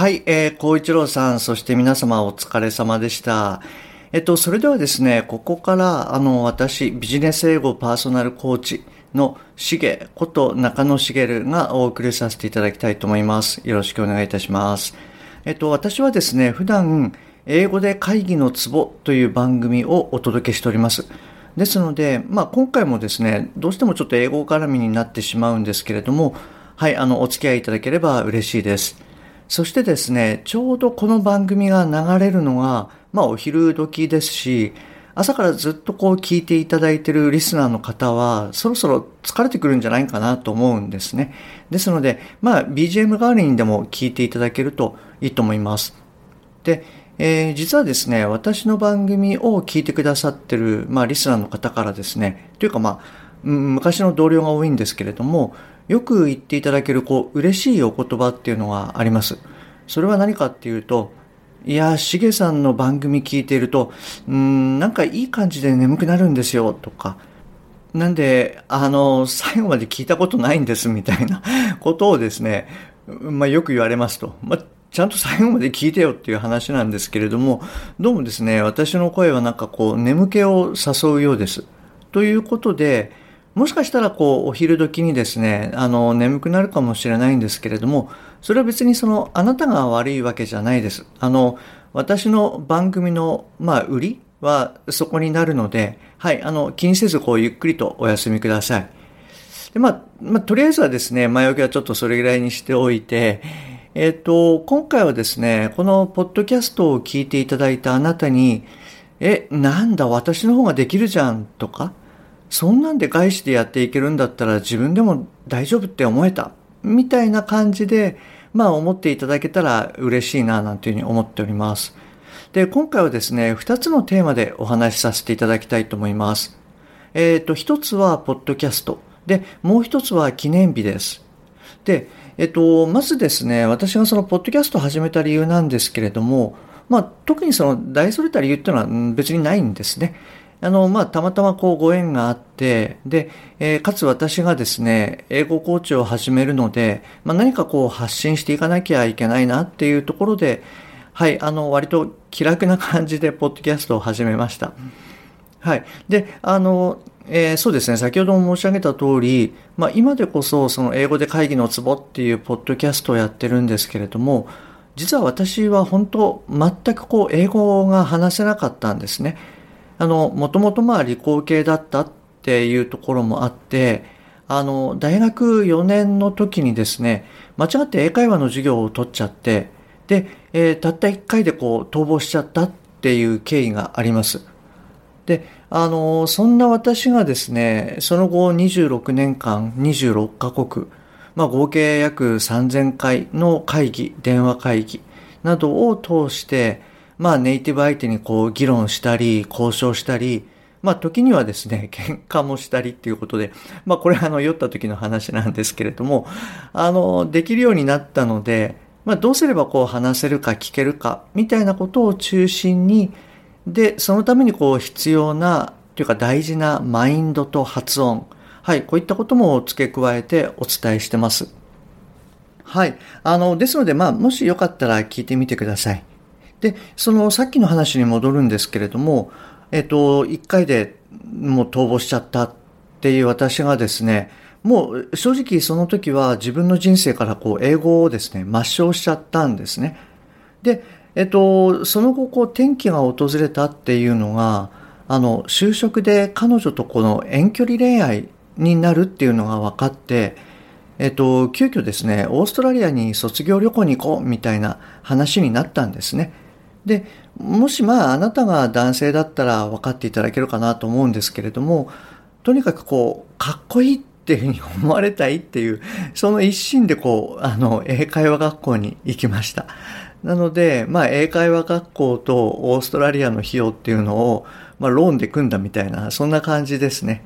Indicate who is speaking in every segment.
Speaker 1: はい、えー、孝一郎さん、そして皆様お疲れ様でした。えっと、それではですね、ここから、あの、私、ビジネス英語パーソナルコーチのしげこと中野茂がお送りさせていただきたいと思います。よろしくお願いいたします。えっと、私はですね、普段、英語で会議のツボという番組をお届けしております。ですので、まあ、今回もですね、どうしてもちょっと英語絡みになってしまうんですけれども、はい、あの、お付き合いいただければ嬉しいです。そしてですね、ちょうどこの番組が流れるのが、まあ、お昼時ですし、朝からずっとこう聞いていただいているリスナーの方は、そろそろ疲れてくるんじゃないかなと思うんですね。ですので、まあ、BGM 代わりにでも聞いていただけるといいと思います。で、えー、実はですね、私の番組を聞いてくださってる、まあ、リスナーの方からですね、というかまあ、昔の同僚が多いんですけれども、よく言っていただける、こう、嬉しいお言葉っていうのがあります。それは何かっていうと、いや、しげさんの番組聞いていると、うん、なんかいい感じで眠くなるんですよ、とか、なんで、あの、最後まで聞いたことないんです、みたいな ことをですね、まあ、よく言われますと。まあ、ちゃんと最後まで聞いてよっていう話なんですけれども、どうもですね、私の声はなんかこう、眠気を誘うようです。ということで、もしかしたらこう、お昼時にですね、あの、眠くなるかもしれないんですけれども、それは別にその、あなたが悪いわけじゃないです。あの、私の番組の、まあ、売りはそこになるので、はい、あの、気にせずこう、ゆっくりとお休みください。で、まあ、まあ、とりあえずはですね、前置きはちょっとそれぐらいにしておいて、えっ、と、今回はですね、このポッドキャストを聞いていただいたあなたに、え、なんだ、私の方ができるじゃん、とか、そんなんで外資でやっていけるんだったら自分でも大丈夫って思えた。みたいな感じで、まあ思っていただけたら嬉しいななんていうふうに思っております。で、今回はですね、二つのテーマでお話しさせていただきたいと思います。えっ、ー、と、一つはポッドキャスト。で、もう一つは記念日です。で、えっと、まずですね、私がそのポッドキャストを始めた理由なんですけれども、まあ、特にその大それた理由っていうのは別にないんですね。あの、まあ、たまたまこうご縁があって、で、えー、かつ私がですね、英語コーチを始めるので、まあ、何かこう発信していかなきゃいけないなっていうところで、はい、あの、割と気楽な感じでポッドキャストを始めました。はい。で、あの、えー、そうですね、先ほども申し上げた通り、まあ、今でこそ、その英語で会議のツボっていうポッドキャストをやってるんですけれども、実は私は本当、全くこう、英語が話せなかったんですね。あの、もともとまあ理工系だったっていうところもあって、あの、大学4年の時にですね、間違って英会話の授業を取っちゃって、で、えー、たった1回でこう逃亡しちゃったっていう経緯があります。で、あの、そんな私がですね、その後26年間26カ国、まあ合計約3000回の会議、電話会議などを通して、まあネイティブ相手にこう議論したり、交渉したり、まあ時にはですね、喧嘩もしたりっていうことで、まあこれあの酔った時の話なんですけれども、あの、できるようになったので、まあどうすればこう話せるか聞けるかみたいなことを中心に、で、そのためにこう必要なというか大事なマインドと発音、はい、こういったことも付け加えてお伝えしてます。はい。あの、ですので、まあ、もしよかったら聞いてみてください。で、そのさっきの話に戻るんですけれども、えっと、一回でもう逃亡しちゃったっていう私がですね、もう正直その時は自分の人生からこう英語をですね、抹消しちゃったんですね。で、えっと、その後こう転機が訪れたっていうのが、あの、就職で彼女とこの遠距離恋愛になるっていうのが分かって、えっと、急遽ですね、オーストラリアに卒業旅行に行こうみたいな話になったんですね。で、もしまああなたが男性だったら分かっていただけるかなと思うんですけれども、とにかくこう、かっこいいっていうふうに思われたいっていう、その一心でこう、あの、英会話学校に行きました。なので、まあ、英会話学校とオーストラリアの費用っていうのを、まあ、ローンで組んだみたいな、そんな感じですね。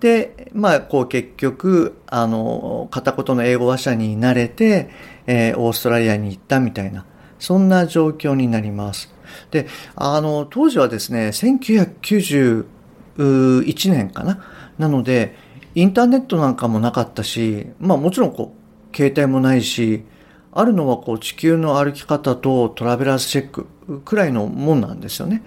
Speaker 1: で、まあ、こう結局、あの、片言の英語話者になれて、えー、オーストラリアに行ったみたいな、そんな状況になります。で、あの、当時はですね、1991年かな。なので、インターネットなんかもなかったし、まあもちろんこう、携帯もないし、あるのはこう地球の歩き方とトラベラーズチェックくらいのもんなんですよね。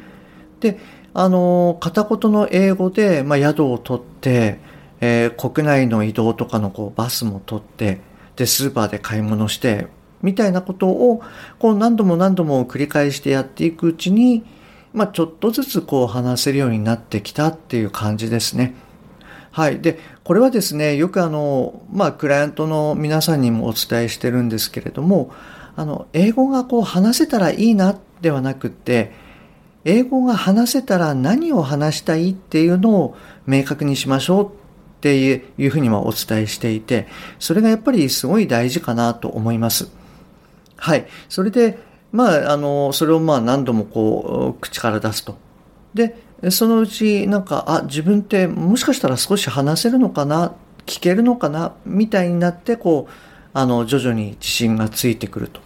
Speaker 1: で、あの、片言の英語で、まあ、宿を取って、えー、国内の移動とかのこうバスも取って、で、スーパーで買い物して、みたいなことを、こう何度も何度も繰り返してやっていくうちに、まあ、ちょっとずつこう話せるようになってきたっていう感じですね。はい。で、これはですね、よくあの、まあ、クライアントの皆さんにもお伝えしてるんですけれども、あの、英語がこう話せたらいいなではなくって、英語が話せたら何を話したいっていうのを明確にしましょうっていうふうにもお伝えしていて、それがやっぱりすごい大事かなと思います。はい。それで、まあ、あの、それをまあ何度もこう、口から出すと。で、そのうちなんか、あ、自分ってもしかしたら少し話せるのかな、聞けるのかな、みたいになって、こう、あの、徐々に自信がついてくると。っ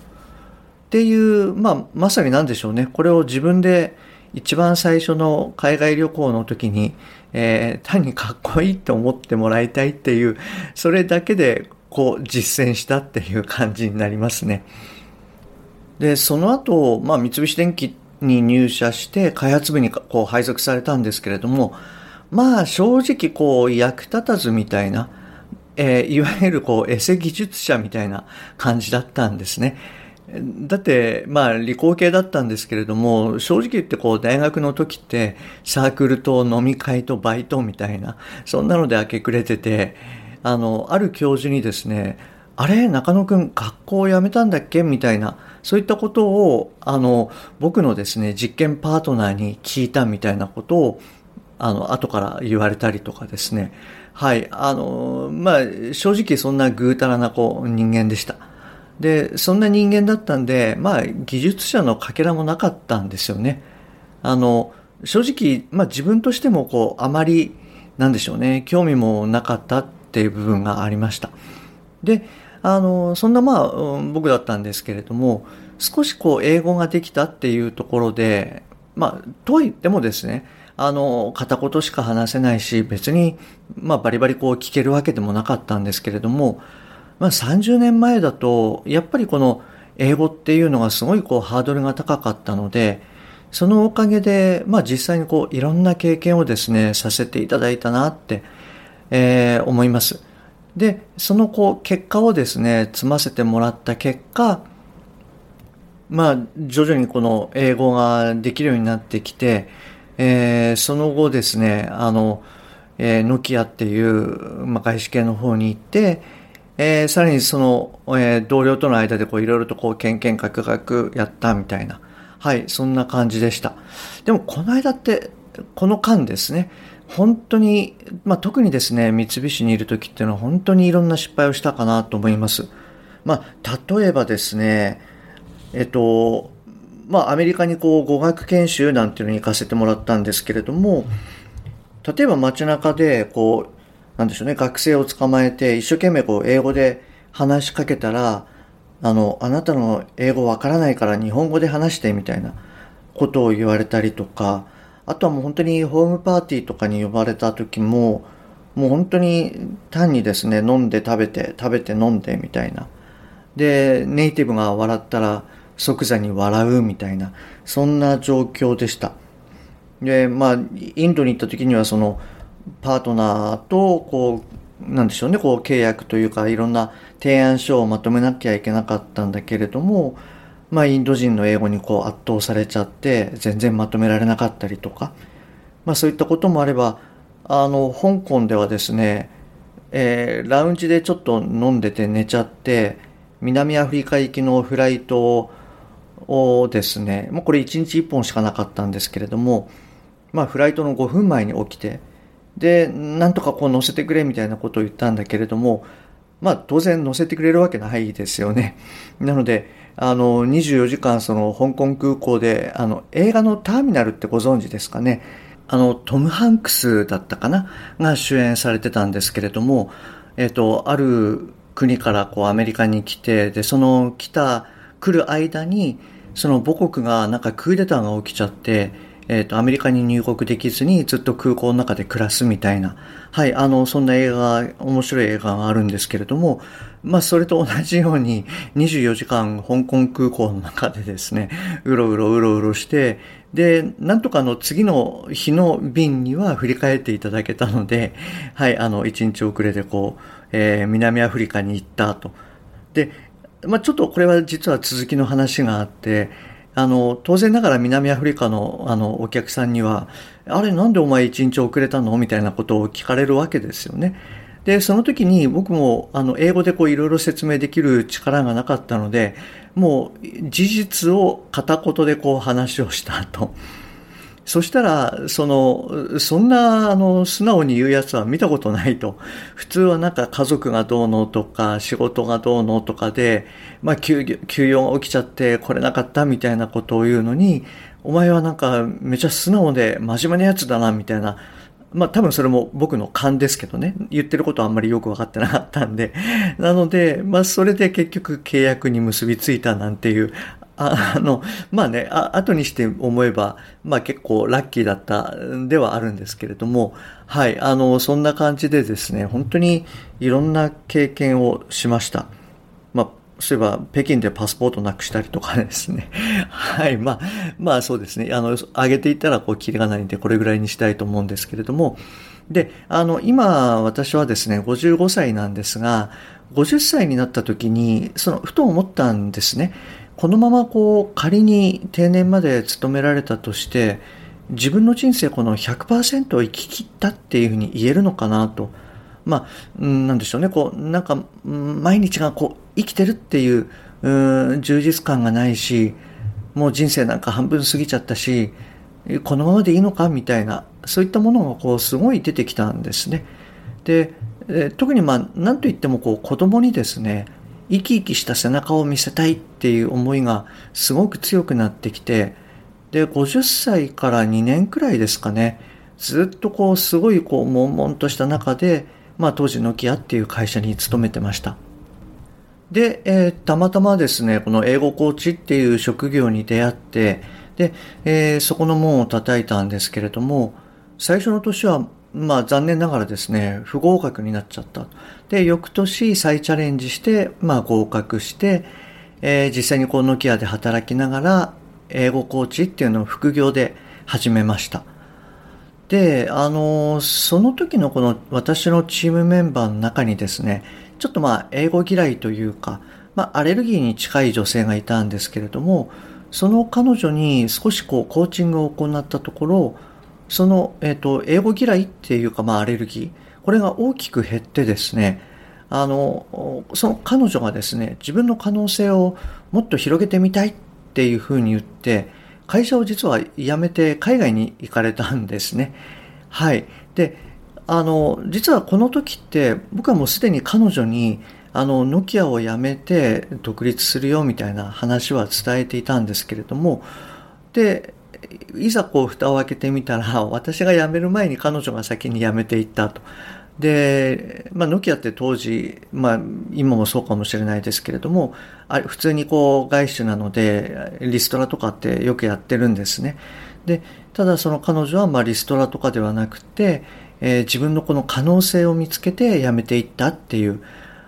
Speaker 1: ていう、まあ、まさに何でしょうね。これを自分で一番最初の海外旅行の時に、えー、単にかっこいいと思ってもらいたいっていう、それだけでこう実践したっていう感じになりますね。で、その後、まあ、三菱電機に入社して開発部にこう配属されたんですけれども、まあ正直こう役立たずみたいな、えー、いわゆるこうエセ技術者みたいな感じだったんですね。だって、まあ、理工系だったんですけれども、正直言ってこう、大学の時って、サークルと飲み会とバイトみたいな、そんなので明け暮れてて、あの、ある教授にですね、あれ中野くん、学校を辞めたんだっけみたいな、そういったことを、あの、僕のですね、実験パートナーに聞いたみたいなことを、あの、後から言われたりとかですね。はい。あの、まあ、正直そんなぐうたらなこう人間でした。で、そんな人間だったんで、まあ、技術者のかけらもなかったんですよね。あの、正直、まあ自分としてもこう、あまり、なんでしょうね、興味もなかったっていう部分がありました。で、あの、そんなまあ、僕だったんですけれども、少しこう、英語ができたっていうところで、まあ、とは言ってもですね、あの、片言しか話せないし、別に、まあ、バリバリこう聞けるわけでもなかったんですけれども、まあ、30年前だと、やっぱりこの英語っていうのがすごいこうハードルが高かったので、そのおかげで、まあ実際にこういろんな経験をですね、させていただいたなって、えー、思います。で、そのこう結果をですね、積ませてもらった結果、まあ徐々にこの英語ができるようになってきて、えー、その後ですね、あの、えー、ノキアっていう、まあ、外資系の方に行って、えー、さらにその、えー、同僚との間でこういろいろとこう、けんけんかくかくやったみたいな。はい、そんな感じでした。でもこの間って、この間ですね、本当に、まあ、特にですね、三菱にいる時っていうのは本当にいろんな失敗をしたかなと思います。まあ、例えばですね、えっと、まあ、アメリカにこう語学研修なんていうのに行かせてもらったんですけれども、例えば街中でこう、なんでしょうね、学生を捕まえて一生懸命こう英語で話しかけたら、あの、あなたの英語わからないから日本語で話してみたいなことを言われたりとか、あとはもう本当にホームパーティーとかに呼ばれた時も、もう本当に単にですね、飲んで食べて、食べて飲んでみたいな。で、ネイティブが笑ったら即座に笑うみたいな、そんな状況でした。で、まあ、インドに行った時にはその、パートナーと、こう、なんでしょうね、こう契約というか、いろんな提案書をまとめなきゃいけなかったんだけれども、まあ、インド人の英語にこう圧倒されちゃって、全然まとめられなかったりとか、まあそういったこともあれば、あの、香港ではですね、えー、ラウンジでちょっと飲んでて寝ちゃって、南アフリカ行きのフライトをですね、もうこれ1日1本しかなかったんですけれども、まあフライトの5分前に起きて、で、なんとかこう乗せてくれみたいなことを言ったんだけれども、まあ当然乗せてくれるわけないですよね。なので、あの、24時間その香港空港で、あの、映画のターミナルってご存知ですかね。あの、トム・ハンクスだったかな？が主演されてたんですけれども、えっ、と、ある国からこうアメリカに来て、で、その来た、来る間に、その母国がなんかクーデターが起きちゃって、えっ、と、アメリカに入国できずにずっと空港の中で暮らすみたいな、はい、あの、そんな映画、面白い映画があるんですけれども、まあ、それと同じように、24時間香港空港の中でですね、うろうろうろうろして、で、なんとかの次の日の便には振り返っていただけたので、はい、あの、1日遅れでこう、えー、南アフリカに行ったと。で、まあ、ちょっとこれは実は続きの話があって、あの、当然ながら南アフリカのあのお客さんには、あれなんでお前一日遅れたの？みたいなことを聞かれるわけですよね。で、その時に僕もあの英語でこういろいろ説明できる力がなかったので、もう事実を片言でこう話をしたと。そしたら、その、そんな、あの、素直に言うやつは見たことないと。普通はなんか家族がどうのとか、仕事がどうのとかで、まあ、休養が起きちゃって来れなかったみたいなことを言うのに、お前はなんかめちゃ素直で真面目なやつだな、みたいな。まあ多分それも僕の勘ですけどね。言ってることはあんまりよくわかってなかったんで。なので、まあそれで結局契約に結びついたなんていうあの、まあね、あ後にして思えば、まあ結構ラッキーだったではあるんですけれども、はい、あの、そんな感じでですね、本当にいろんな経験をしました。まあ、そういえば北京でパスポートなくしたりとかですね。はい、まあ、まあそうですね、あの、上げていったらこう、キリがないんで、これぐらいにしたいと思うんですけれども、で、あの、今、私はですね、55歳なんですが、50歳になった時に、その、ふと思ったんですね。このままこう仮に定年まで勤められたとして自分の人生この100%を生き切ったっていうふうに言えるのかなと。まあ、なんでしょうね。こう、なんか、毎日がこう、生きてるっていう、充実感がないし、もう人生なんか半分過ぎちゃったし、このままでいいのかみたいな、そういったものがこう、すごい出てきたんですね。で、特にまあ、なんといってもこう、子供にですね、生き生きした背中を見せたいっていう思いがすごく強くなってきて、で、50歳から2年くらいですかね、ずっとこう、すごいこう、悶々とした中で、まあ当時ノキアっていう会社に勤めてました。で、えー、たまたまですね、この英語コーチっていう職業に出会って、で、えー、そこの門を叩いたんですけれども、最初の年はまあ残念ながらですね、不合格になっちゃった。で、翌年再チャレンジして、まあ合格して、えー、実際にこうノキアで働きながら、英語コーチっていうのを副業で始めました。で、あの、その時のこの私のチームメンバーの中にですね、ちょっとまあ英語嫌いというか、まあアレルギーに近い女性がいたんですけれども、その彼女に少しこうコーチングを行ったところ、その、えっ、ー、と、英語嫌いっていうか、まあ、アレルギー、これが大きく減ってですね、あの、その彼女がですね、自分の可能性をもっと広げてみたいっていうふうに言って、会社を実は辞めて海外に行かれたんですね。はい。で、あの、実はこの時って、僕はもうすでに彼女に、あの、ノキアを辞めて独立するよみたいな話は伝えていたんですけれども、で、いざこう蓋を開けてみたら、私が辞める前に彼女が先に辞めていったと。で、まあ、ノキアって当時、まあ、今もそうかもしれないですけれども、あれ普通にこう、外出なので、リストラとかってよくやってるんですね。で、ただその彼女は、ま、リストラとかではなくて、えー、自分のこの可能性を見つけて辞めていったっていう、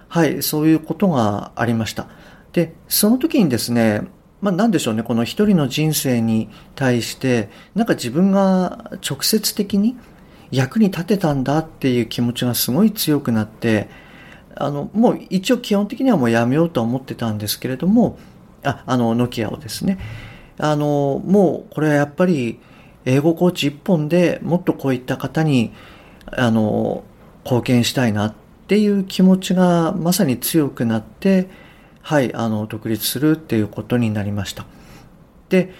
Speaker 1: はい、そういうことがありました。で、その時にですね、まあ、なんでしょうね、この一人の人生に対して、なんか自分が直接的に役に立てたんだっていう気持ちがすごい強くなって、あの、もう一応基本的にはもうやめようとは思ってたんですけれども、あ、あの、ノキアをですね。あの、もうこれはやっぱり英語コーチ一本でもっとこういった方に、あの、貢献したいなっていう気持ちがまさに強くなって、はい、あの、独立するっていうことになりました。で、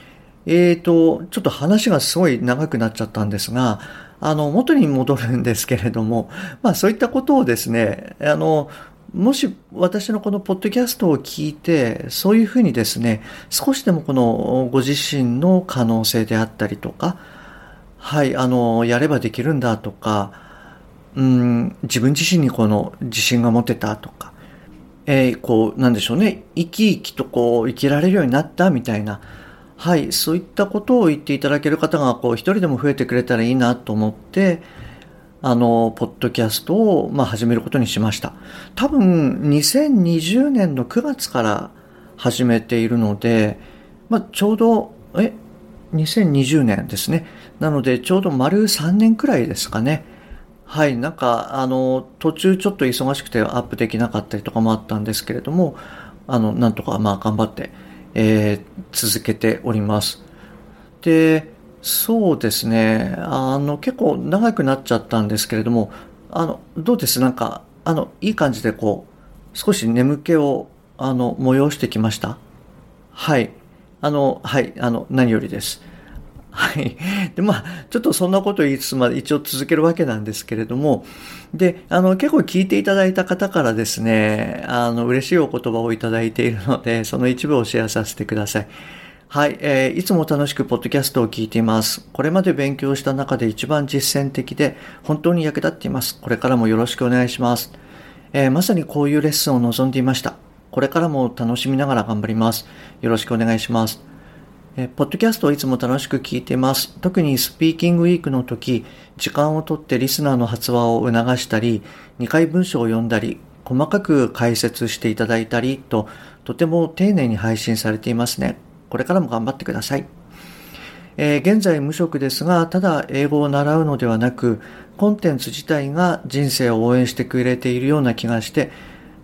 Speaker 1: えっ、ー、と、ちょっと話がすごい長くなっちゃったんですが、あの、元に戻るんですけれども、まあそういったことをですね、あの、もし私のこのポッドキャストを聞いて、そういうふうにですね、少しでもこのご自身の可能性であったりとか、はい、あの、やればできるんだとか、うん、自分自身にこの自信が持てたとか、えー、こう、なんでしょうね、生き生きとこう、生きられるようになったみたいな、はい、そういったことを言っていただける方が、こう、一人でも増えてくれたらいいなと思って、あの、ポッドキャストを、まあ、始めることにしました。多分、2020年の9月から始めているので、まあ、ちょうど、え、2020年ですね。なので、ちょうど丸3年くらいですかね。はい、なんか、あの、途中ちょっと忙しくてアップできなかったりとかもあったんですけれども、あの、なんとか、まあ、頑張って、えー、続けております。で、そうですね、あの、結構長くなっちゃったんですけれども、あの、どうです？なんか、あの、いい感じでこう、少し眠気を、あの、催してきました？はい。あの、はい、あの、何よりです。はい。で、まあ、ちょっとそんなこと言いつつまで一応続けるわけなんですけれども、で、あの、結構聞いていただいた方からですね、あの、嬉しいお言葉をいただいているので、その一部をシェアさせてください。はい、えー、いつも楽しくポッドキャストを聞いています。これまで勉強した中で一番実践的で、本当に役立っています。これからもよろしくお願いします。えー、まさにこういうレッスンを望んでいました。これからも楽しみながら頑張ります。よろしくお願いします。えポッドキャストをいつも楽しく聞いています。特にスピーキングウィークの時、時間をとってリスナーの発話を促したり、2回文章を読んだり、細かく解説していただいたりと、とても丁寧に配信されていますね。これからも頑張ってください。えー、現在無職ですが、ただ英語を習うのではなく、コンテンツ自体が人生を応援してくれているような気がして、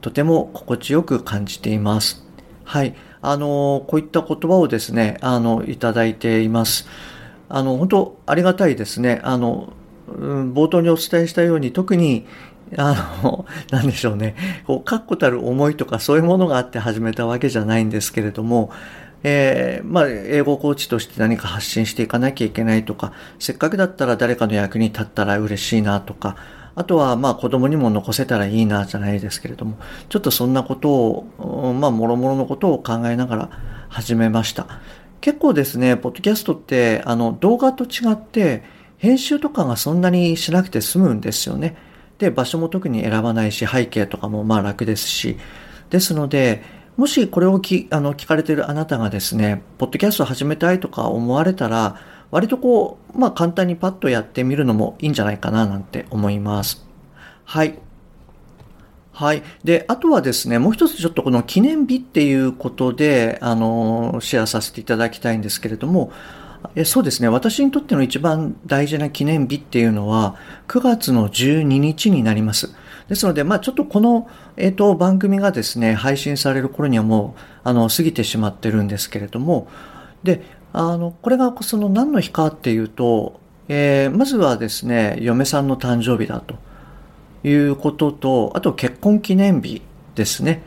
Speaker 1: とても心地よく感じています。はい。あの、こういった言葉をですね、あの、いただいています。あの、本当ありがたいですね。あの、うん冒頭にお伝えしたように、特に、あの、なんでしょうね。こう、確固たる思いとかそういうものがあって始めたわけじゃないんですけれども、えー、まあ、英語コーチとして何か発信していかなきゃいけないとか、せっかくだったら誰かの役に立ったら嬉しいなとか、あとは、まあ子供にも残せたらいいなじゃないですけれども、ちょっとそんなことを、まあもろもろのことを考えながら始めました。結構ですね、ポッドキャストって、あの動画と違って、編集とかがそんなにしなくて済むんですよね。で、場所も特に選ばないし、背景とかもまあ楽ですし。ですので、もしこれをきあの聞かれてるあなたがですね、ポッドキャスト始めたいとか思われたら、割とこう、まあ簡単にパッとやってみるのもいいんじゃないかななんて思います。はい。はい。で、あとはですね、もう一つちょっとこの記念日っていうことで、あの、シェアさせていただきたいんですけれども、えそうですね。私にとっての一番大事な記念日っていうのは、9月の12日になります。ですので、まあちょっとこの、えっ、ー、と、番組がですね、配信される頃にはもう、あの、過ぎてしまってるんですけれども、で、あの、これがその何の日かっていうと、えー、まずはですね、嫁さんの誕生日だということと、あと結婚記念日ですね。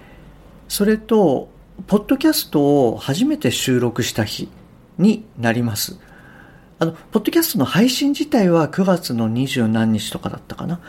Speaker 1: それと、ポッドキャストを初めて収録した日になります。あの、ポッドキャストの配信自体は9月の二十何日とかだったかな。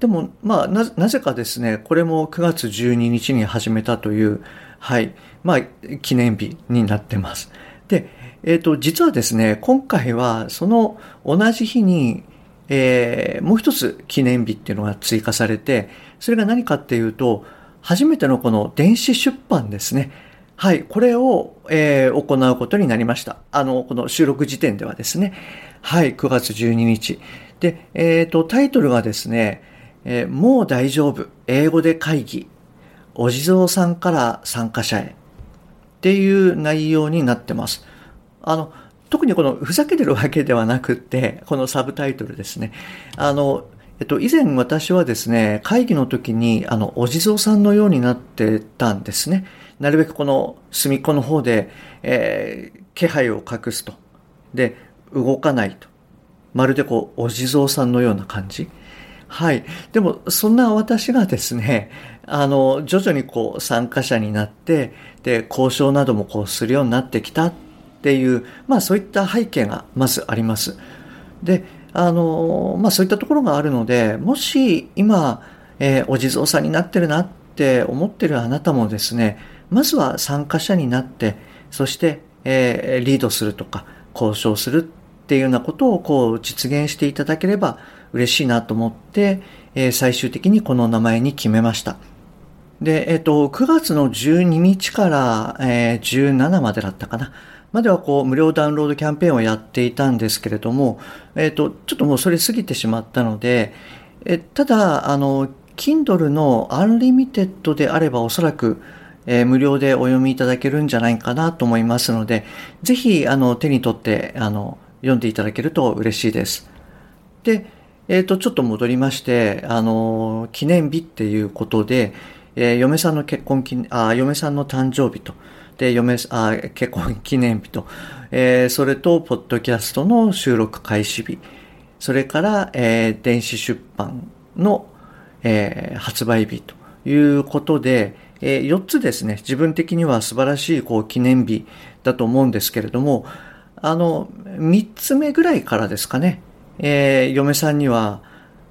Speaker 1: でも、まあ、な、なぜかですね、これも9月12日に始めたという、はい、まあ、記念日になってます。で、えっ、ー、と、実はですね、今回はその同じ日に、えー、もう一つ記念日っていうのが追加されて、それが何かっていうと、初めてのこの電子出版ですね。はい、これを、えー、行うことになりました。あの、この収録時点ではですね。はい、9月12日。で、えっ、ー、と、タイトルがですね、えー、もう大丈夫、英語で会議、お地蔵さんから参加者へっていう内容になってます。あの、特にこのふざけてるわけではなくて、このサブタイトルですね。あの、えっと、以前私はですね、会議の時に、あの、お地蔵さんのようになってたんですね。なるべくこの隅っこの方で、えー、気配を隠すと。で、動かないと。まるでこう、お地蔵さんのような感じ。はい。でも、そんな私がですね、あの、徐々にこう、参加者になって、で、交渉などもこう、するようになってきたっていう、まあそういった背景がまずあります。で、あの、まあそういったところがあるので、もし今、えー、お地蔵さんになってるなって思ってるあなたもですね、まずは参加者になって、そして、えー、リードするとか、交渉するっていうようなことをこう実現していただければ嬉しいなと思って、えー、最終的にこの名前に決めました。で、えっ、と、9月の12日から、えー、17までだったかな。まではこう無料ダウンロードキャンペーンをやっていたんですけれども、えっ、と、ちょっともうそれ過ぎてしまったので、えただ、あの、Kindle の Unlimited であればおそらく、えー、無料でお読みいただけるんじゃないかなと思いますので、ぜひ、あの、手に取って、あの、読んでいただけると嬉しいです。で、えっ、ー、と、ちょっと戻りまして、あの、記念日っていうことで、えー、嫁さんの結婚記あ、嫁さんの誕生日と、で、嫁、あ、結婚記念日と、えー、それと、ポッドキャストの収録開始日、それから、えー、電子出版の、えー、発売日ということで、えー、4つですね、自分的には素晴らしいこう記念日だと思うんですけれども、あの、3つ目ぐらいからですかね、えー、嫁さんには、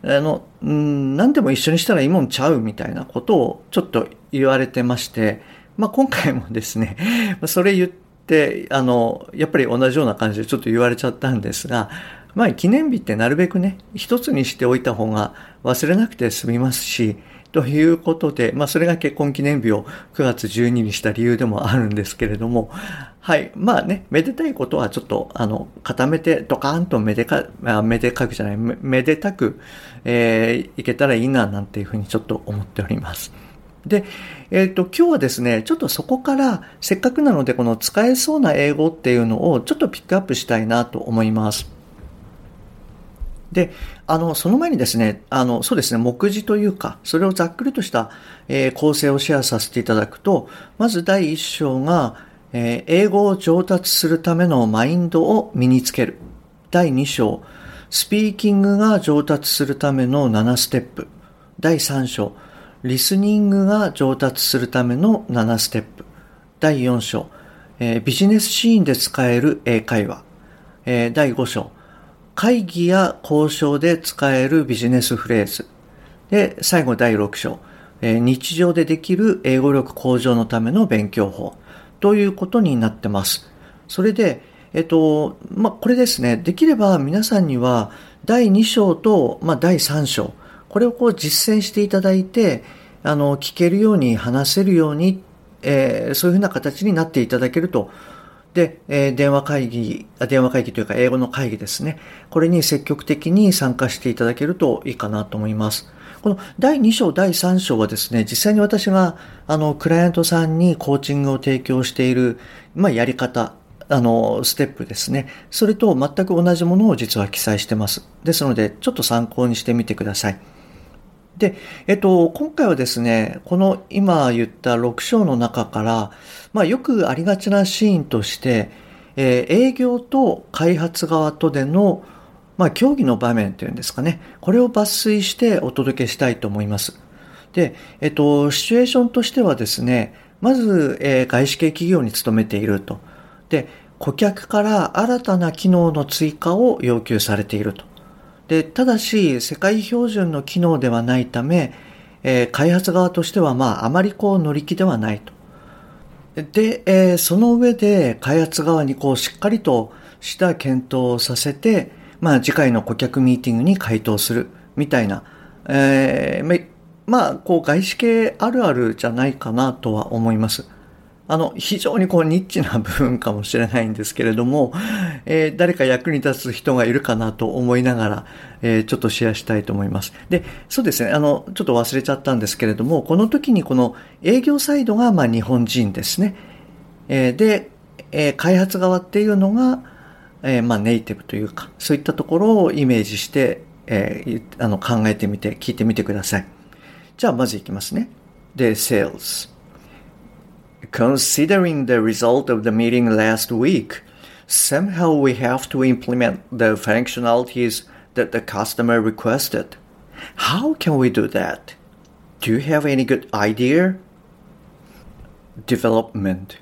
Speaker 1: あの、何でも一緒にしたらいいもんちゃうみたいなことをちょっと言われてまして、まあ、今回もですね、それ言って、あの、やっぱり同じような感じでちょっと言われちゃったんですが、まあ、記念日ってなるべくね、一つにしておいた方が忘れなくて済みますし、ということで、まあ、それが結婚記念日を9月12にした理由でもあるんですけれども、はい。まあね、めでたいことはちょっと、あの、固めて、ドカーンとめでか、あめでかくじゃない、めでたく、えー、いけたらいいな、なんていうふうにちょっと思っております。で、えっ、ー、と、今日はですね、ちょっとそこから、せっかくなので、この使えそうな英語っていうのを、ちょっとピックアップしたいなと思います。で、あの、その前にですね、あの、そうですね、目次というか、それをざっくりとした、えー、構成をシェアさせていただくと、まず第1章が、えー、英語を上達するためのマインドを身につける。第2章、スピーキングが上達するための7ステップ。第3章、リスニングが上達するための7ステップ。第4章、えー、ビジネスシーンで使える英会話。えー、第5章、会議や交渉で使えるビジネスフレーズ。で、最後第6章、え日常でできる英語力向上のための勉強法ということになってます。それで、えっと、まあ、これですね、できれば皆さんには第2章と、まあ、第3章、これをこう実践していただいて、あの、聞けるように話せるように、えー、そういうふうな形になっていただけるとで、えー、電話会議、電話会議というか英語の会議ですね。これに積極的に参加していただけるといいかなと思います。この第2章、第3章はですね、実際に私が、あの、クライアントさんにコーチングを提供している、まあ、やり方、あの、ステップですね。それと全く同じものを実は記載してます。ですので、ちょっと参考にしてみてください。で、えっと、今回はですね、この今言った6章の中から、まあよくありがちなシーンとして、えー、営業と開発側とでの、まあ協議の場面というんですかね、これを抜粋してお届けしたいと思います。で、えっと、シチュエーションとしてはですね、まず、えー、外資系企業に勤めていると。で、顧客から新たな機能の追加を要求されていると。で、ただし、世界標準の機能ではないため、えー、開発側としては、まあ、あまりこう乗り気ではないと。で、えー、その上で開発側にこうしっかりとした検討をさせて、まあ次回の顧客ミーティングに回答するみたいな、えー、まあこう外資系あるあるじゃないかなとは思います。あの、非常にこうニッチな部分かもしれないんですけれども、えー、誰か役に立つ人がいるかなと思いながら、えー、ちょっとシェアしたいと思います。で、そうですね、あの、ちょっと忘れちゃったんですけれども、この時にこの営業サイドがまあ日本人ですね。えー、で、えー、開発側っていうのが、えー、まあネイティブというか、そういったところをイメージして、えー、あの考えてみて、聞いてみてください。じゃあまずいきますね。で、sales。Considering the result of the meeting last week, somehow we have to implement the functionalities that the customer requested. How can we do that? Do you have any good idea? Development.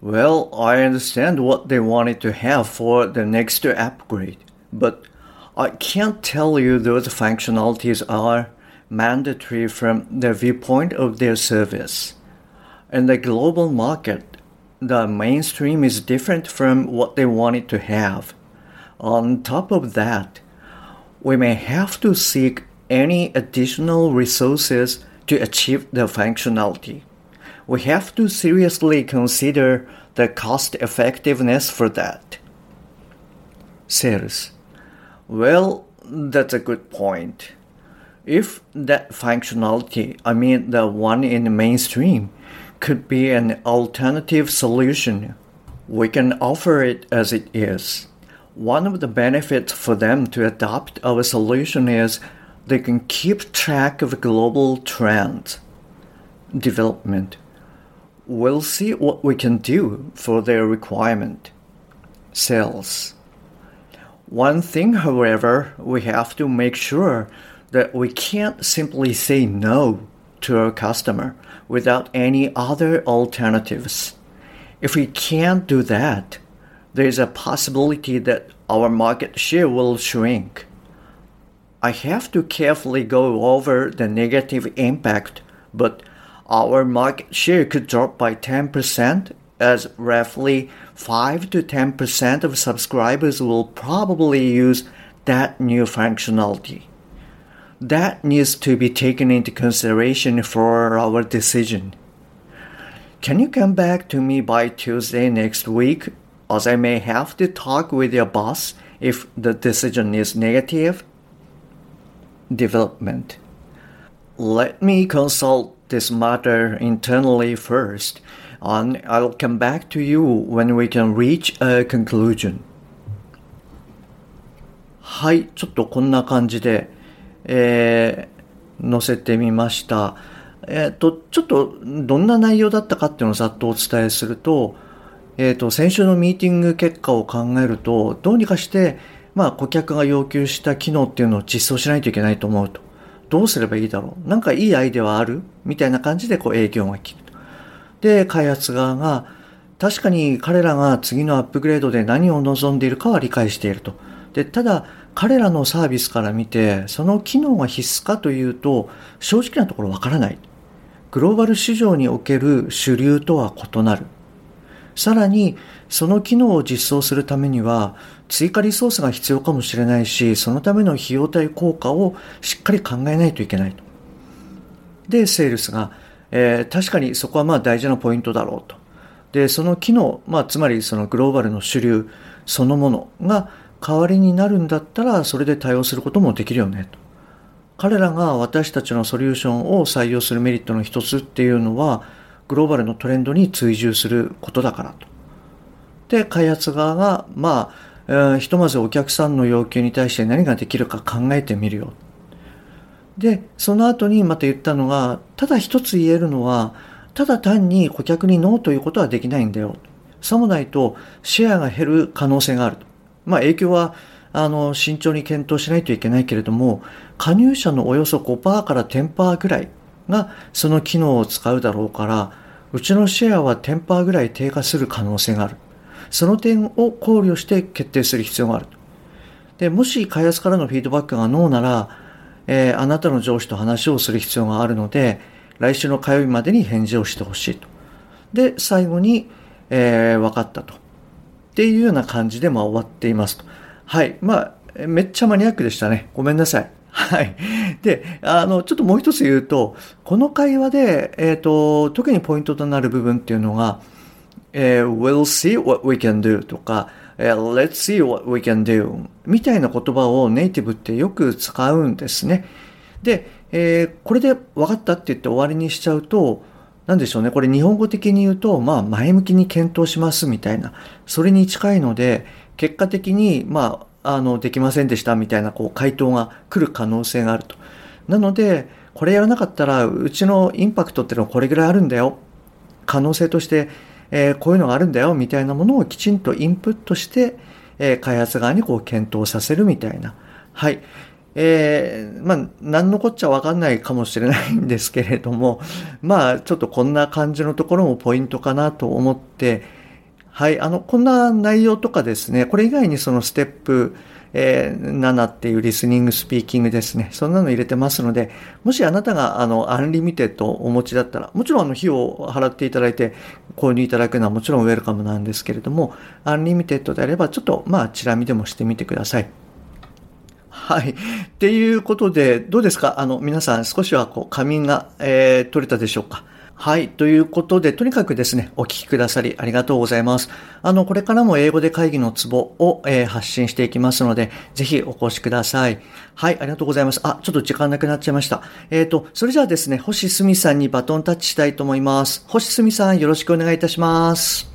Speaker 1: Well, I understand what they wanted to have for the next upgrade, but I can't tell you those functionalities are mandatory from the viewpoint of their service. In the global market, the mainstream is different from what they wanted to have. On top of that, we may have to seek any additional resources to achieve the functionality. We have to seriously consider the cost effectiveness for that. Sales. Well, that's a good point. If that functionality, I mean the one in the mainstream, could be an alternative solution, we can offer it as it is. One of the benefits for them to adopt our solution is they can keep track of global trends, development. We'll see what we can do for their requirement. Sales. One thing, however, we have to make sure that we can't simply say no to our customer without any other alternatives. If we can't do that, there's a possibility that our market share will shrink. I have to carefully go over the negative impact, but our market share could drop by 10% as roughly 5 to 10% of subscribers will probably use that new functionality That needs to be taken into consideration for our decision. Can you come back to me by Tuesday next week, as I may have to talk with your boss if the decision is negative? Development. Let me consult this matter internally first, and I'll come back to you when we can reach a conclusion. はい、ちょっとこんな感じで、 えー、載せてみました。えっ、ー、と、ちょっとどんな内容だったかっていうのをざっとお伝えすると、えっ、ー、と、先週のミーティング結果を考えると、どうにかして、まあ、顧客が要求した機能っていうのを実装しないといけないと思うと。どうすればいいだろうなんかいいアイデアはある？みたいな感じでこう営業が来ると。で、開発側が、確かに彼らが次のアップグレードで何を望んでいるかは理解していると。で、ただ、彼らのサービスから見て、その機能が必須かというと、正直なところわからない。グローバル市場における主流とは異なる。さらに、その機能を実装するためには、追加リソースが必要かもしれないし、そのための費用対効果をしっかり考えないといけない。で、セールスが、えー、確かにそこはまあ大事なポイントだろうと。で、その機能、まあつまりそのグローバルの主流そのものが代わりになるんだったら、それで対応することもできるよねと。彼らが私たちのソリューションを採用するメリットの一つっていうのは、グローバルのトレンドに追従することだからと。で、開発側が、まあ、えー、ひとまずお客さんの要求に対して何ができるか考えてみるよ。で、その後にまた言ったのが、ただ一つ言えるのは、ただ単に顧客にノーということはできないんだよ。さもないとシェアが減る可能性があると。まあ影響はあの慎重に検討しないといけないけれども、加入者のおよそ5%から10%ぐらいがその機能を使うだろうから、うちのシェアは10%ぐらい低下する可能性がある。その点を考慮して決定する必要がある。で、もし開発からのフィードバックがノーなら、えー、あなたの上司と話をする必要があるので、来週の火曜日までに返事をしてほしいと。で、最後に、えー、分かったと。っていうような感じで、まあ終わっていますと。はい。まあ、めっちゃマニアックでしたね。ごめんなさい。はい。で、あの、ちょっともう一つ言うと、この会話で、えっ、ー、と、特にポイントとなる部分っていうのが、えー、we'll see what we can do とか、えー、let's see what we can do みたいな言葉をネイティブってよく使うんですね。で、えー、これで分かったって言って終わりにしちゃうと、なんでしょうね。これ日本語的に言うと、まあ前向きに検討しますみたいな、それに近いので、結果的に、まあ、あの、できませんでしたみたいな、こう、回答が来る可能性があると。なので、これやらなかったら、うちのインパクトっていうのはこれぐらいあるんだよ。可能性としてえー、こういうのがあるんだよみたいなものをきちんとインプットして、えー、開発側にこう検討させるみたいな。はい。えー、まあ、何のこっちゃわかんないかもしれないんですけれども、まあ、ちょっとこんな感じのところもポイントかなと思って、はい、あの、こんな内容とかですね、これ以外にそのステップ、えー、7っていうリスニングスピーキングですね。そんなの入れてますので、もしあなたがあの、 Unlimited をお持ちだったら、もちろんあの、費用を払っていただいて購入いただくのはもちろんウェルカムなんですけれども、Unlimited であればちょっとまあ、チラ見でもしてみてください。はい。っていうことで、どうですか？あの、皆さん少しはこう、仮眠が、えー、取れたでしょうか？はい。ということで、とにかくですね、お聞きくださりありがとうございます。あの、これからも英語で会議のツボを、えー、発信していきますので、ぜひお越しください。はい。ありがとうございます。あ、ちょっと時間なくなっちゃいました。えっ、ー、と、それじゃあですね、星すみさんにバトンタッチしたいと思います。星すみさん、よろしくお願いいたします。